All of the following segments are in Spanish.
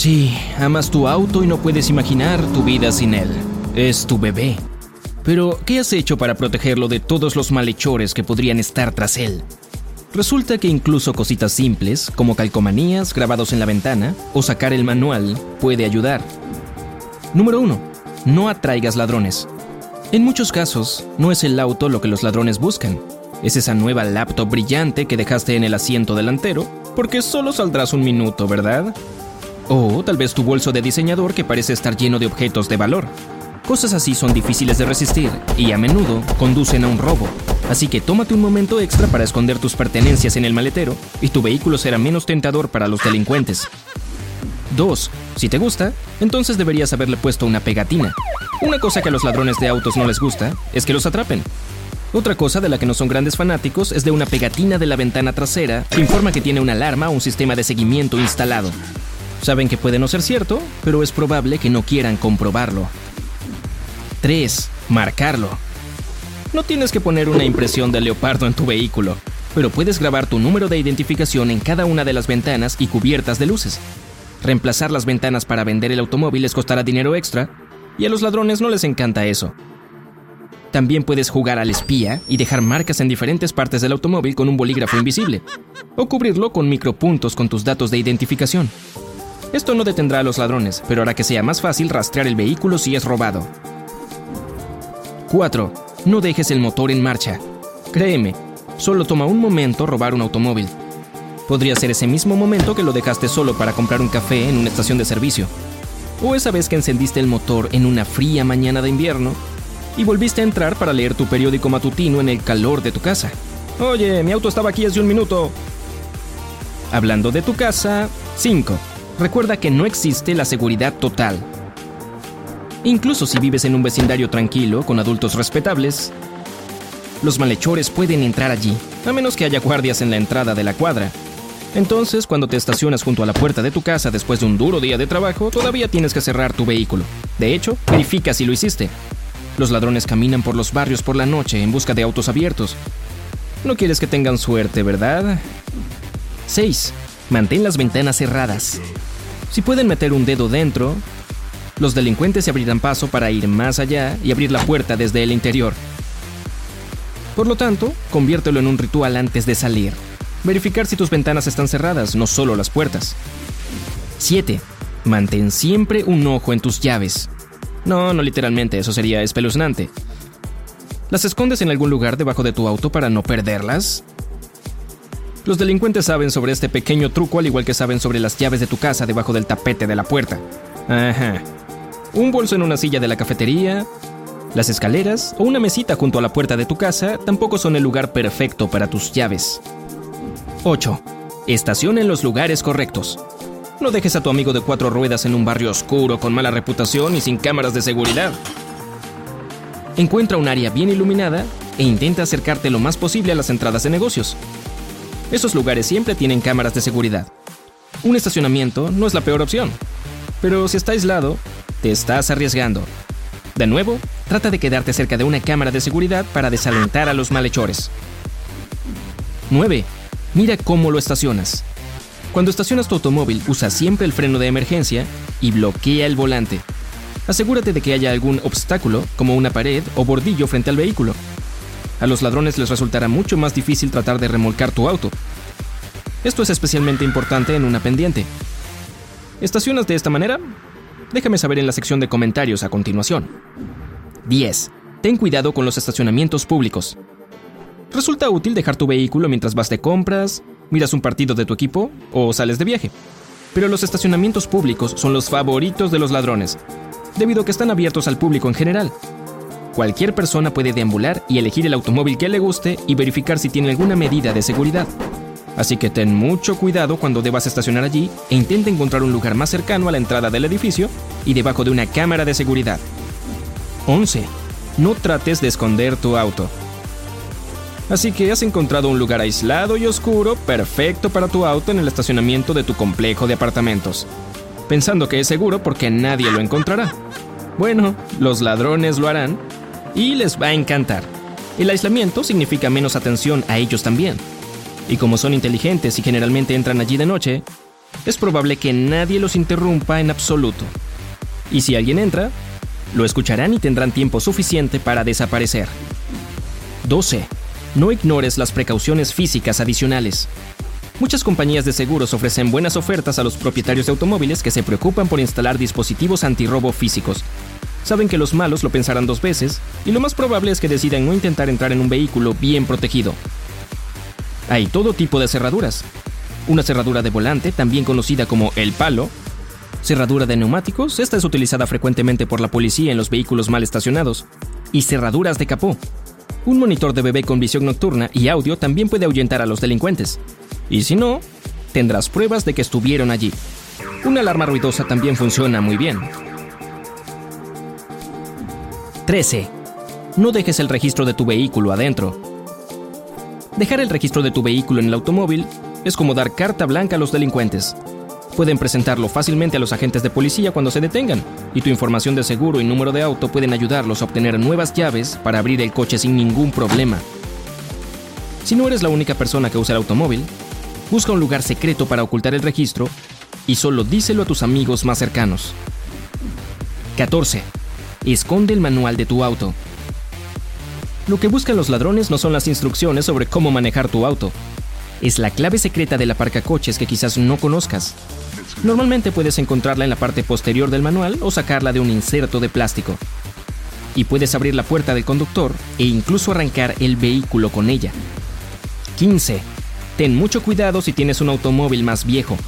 Sí, amas tu auto y no puedes imaginar tu vida sin él. Es tu bebé. Pero, ¿qué has hecho para protegerlo de todos los malhechores que podrían estar tras él? Resulta que incluso cositas simples, como calcomanías grabados en la ventana o sacar el manual, puede ayudar. Número 1. No atraigas ladrones. En muchos casos, no es el auto lo que los ladrones buscan. Es esa nueva laptop brillante que dejaste en el asiento delantero, porque solo saldrás un minuto, ¿verdad? O tal vez tu bolso de diseñador que parece estar lleno de objetos de valor. Cosas así son difíciles de resistir y a menudo conducen a un robo. Así que tómate un momento extra para esconder tus pertenencias en el maletero y tu vehículo será menos tentador para los delincuentes. 2. Si te gusta, entonces deberías haberle puesto una pegatina. Una cosa que a los ladrones de autos no les gusta es que los atrapen. Otra cosa de la que no son grandes fanáticos es de una pegatina de la ventana trasera que informa que tiene una alarma o un sistema de seguimiento instalado. Saben que puede no ser cierto, pero es probable que no quieran comprobarlo. 3. Marcarlo. No tienes que poner una impresión de leopardo en tu vehículo, pero puedes grabar tu número de identificación en cada una de las ventanas y cubiertas de luces. Reemplazar las ventanas para vender el automóvil les costará dinero extra, y a los ladrones no les encanta eso. También puedes jugar al espía y dejar marcas en diferentes partes del automóvil con un bolígrafo invisible, o cubrirlo con micropuntos con tus datos de identificación. Esto no detendrá a los ladrones, pero hará que sea más fácil rastrear el vehículo si es robado. 4. No dejes el motor en marcha. Créeme, solo toma un momento robar un automóvil. Podría ser ese mismo momento que lo dejaste solo para comprar un café en una estación de servicio. O esa vez que encendiste el motor en una fría mañana de invierno y volviste a entrar para leer tu periódico matutino en el calor de tu casa. Oye, mi auto estaba aquí hace un minuto. Hablando de tu casa, 5. Recuerda que no existe la seguridad total. Incluso si vives en un vecindario tranquilo, con adultos respetables, los malhechores pueden entrar allí, a menos que haya guardias en la entrada de la cuadra. Entonces, cuando te estacionas junto a la puerta de tu casa después de un duro día de trabajo, todavía tienes que cerrar tu vehículo. De hecho, verifica si lo hiciste. Los ladrones caminan por los barrios por la noche en busca de autos abiertos. No quieres que tengan suerte, ¿verdad? 6. Mantén las ventanas cerradas. Si pueden meter un dedo dentro, los delincuentes se abrirán paso para ir más allá y abrir la puerta desde el interior. Por lo tanto, conviértelo en un ritual antes de salir. Verificar si tus ventanas están cerradas, no solo las puertas. 7. Mantén siempre un ojo en tus llaves. No, no literalmente, eso sería espeluznante. ¿Las escondes en algún lugar debajo de tu auto para no perderlas? Los delincuentes saben sobre este pequeño truco al igual que saben sobre las llaves de tu casa debajo del tapete de la puerta. Ajá un bolso en una silla de la cafetería, las escaleras o una mesita junto a la puerta de tu casa tampoco son el lugar perfecto para tus llaves. 8. Estaciona en los lugares correctos. No dejes a tu amigo de cuatro ruedas en un barrio oscuro con mala reputación y sin cámaras de seguridad. Encuentra un área bien iluminada e intenta acercarte lo más posible a las entradas de negocios. Esos lugares siempre tienen cámaras de seguridad. Un estacionamiento no es la peor opción, pero si está aislado, te estás arriesgando. De nuevo, trata de quedarte cerca de una cámara de seguridad para desalentar a los malhechores. 9. Mira cómo lo estacionas. Cuando estacionas tu automóvil, usa siempre el freno de emergencia y bloquea el volante. Asegúrate de que haya algún obstáculo, como una pared o bordillo frente al vehículo. A los ladrones les resultará mucho más difícil tratar de remolcar tu auto. Esto es especialmente importante en una pendiente. ¿Estacionas de esta manera? Déjame saber en la sección de comentarios a continuación. 10. Ten cuidado con los estacionamientos públicos. Resulta útil dejar tu vehículo mientras vas de compras, miras un partido de tu equipo o sales de viaje. Pero los estacionamientos públicos son los favoritos de los ladrones, debido a que están abiertos al público en general. Cualquier persona puede deambular y elegir el automóvil que le guste y verificar si tiene alguna medida de seguridad. Así que ten mucho cuidado cuando debas estacionar allí e intenta encontrar un lugar más cercano a la entrada del edificio y debajo de una cámara de seguridad. 11. No trates de esconder tu auto. Así que has encontrado un lugar aislado y oscuro perfecto para tu auto en el estacionamiento de tu complejo de apartamentos, pensando que es seguro porque nadie lo encontrará. Bueno, los ladrones lo harán y les va a encantar. El aislamiento significa menos atención a ellos también y como son inteligentes y generalmente entran allí de noche, es probable que nadie los interrumpa en absoluto. Y si alguien entra, lo escucharán y tendrán tiempo suficiente para desaparecer. 12. No ignores las precauciones físicas adicionales. Muchas compañías de seguros ofrecen buenas ofertas a los propietarios de automóviles que se preocupan por instalar dispositivos antirrobo físicos. Saben que los malos lo pensarán dos veces y lo más probable es que decidan no intentar entrar en un vehículo bien protegido. Hay todo tipo de cerraduras. Una cerradura de volante, también conocida como el palo, cerradura de neumáticos, esta es utilizada frecuentemente por la policía en los vehículos mal estacionados, y cerraduras de capó. Un monitor de bebé con visión nocturna y audio también puede ahuyentar a los delincuentes. Y si no, tendrás pruebas de que estuvieron allí. Una alarma ruidosa también funciona muy bien. 13. No dejes el registro de tu vehículo adentro. Dejar el registro de tu vehículo en el automóvil es como dar carta blanca a los delincuentes. Pueden presentarlo fácilmente a los agentes de policía cuando se detengan, y tu información de seguro y número de auto pueden ayudarlos a obtener nuevas llaves para abrir el coche sin ningún problema. Si no eres la única persona que usa el automóvil, busca un lugar secreto para ocultar el registro y solo díselo a tus amigos más cercanos. 14. Esconde el manual de tu auto. Lo que buscan los ladrones no son las instrucciones sobre cómo manejar tu auto. Es la clave secreta de la coches que quizás no conozcas. Normalmente puedes encontrarla en la parte posterior del manual o sacarla de un inserto de plástico. Y puedes abrir la puerta del conductor e incluso arrancar el vehículo con ella. 15. Ten mucho cuidado si tienes un automóvil más viejo.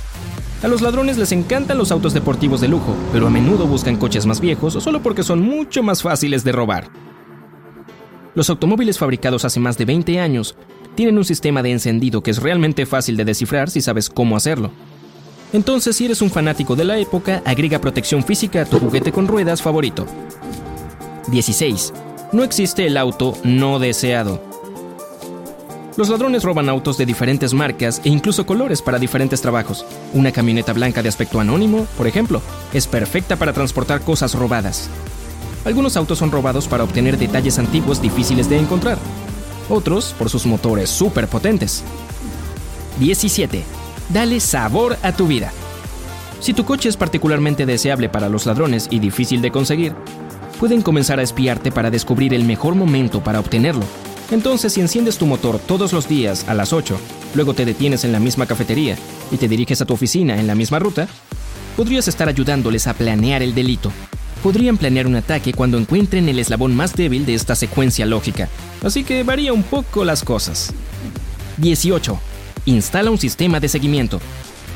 A los ladrones les encantan los autos deportivos de lujo, pero a menudo buscan coches más viejos solo porque son mucho más fáciles de robar. Los automóviles fabricados hace más de 20 años tienen un sistema de encendido que es realmente fácil de descifrar si sabes cómo hacerlo. Entonces, si eres un fanático de la época, agrega protección física a tu juguete con ruedas favorito. 16. No existe el auto no deseado. Los ladrones roban autos de diferentes marcas e incluso colores para diferentes trabajos. Una camioneta blanca de aspecto anónimo, por ejemplo, es perfecta para transportar cosas robadas. Algunos autos son robados para obtener detalles antiguos difíciles de encontrar. Otros por sus motores súper potentes. 17. Dale sabor a tu vida. Si tu coche es particularmente deseable para los ladrones y difícil de conseguir, pueden comenzar a espiarte para descubrir el mejor momento para obtenerlo. Entonces, si enciendes tu motor todos los días a las 8, luego te detienes en la misma cafetería y te diriges a tu oficina en la misma ruta, podrías estar ayudándoles a planear el delito podrían planear un ataque cuando encuentren el eslabón más débil de esta secuencia lógica, así que varía un poco las cosas. 18. Instala un sistema de seguimiento.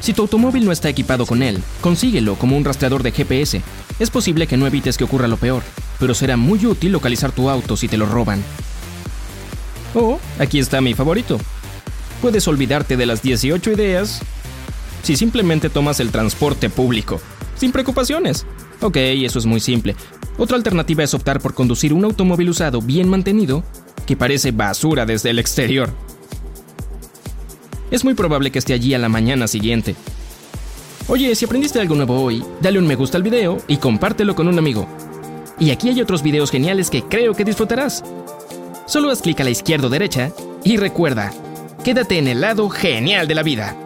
Si tu automóvil no está equipado con él, consíguelo como un rastreador de GPS. Es posible que no evites que ocurra lo peor, pero será muy útil localizar tu auto si te lo roban. Oh, aquí está mi favorito. Puedes olvidarte de las 18 ideas si simplemente tomas el transporte público, sin preocupaciones. Ok, eso es muy simple. Otra alternativa es optar por conducir un automóvil usado bien mantenido que parece basura desde el exterior. Es muy probable que esté allí a la mañana siguiente. Oye, si aprendiste algo nuevo hoy, dale un me gusta al video y compártelo con un amigo. Y aquí hay otros videos geniales que creo que disfrutarás. Solo haz clic a la izquierda o derecha y recuerda, quédate en el lado genial de la vida.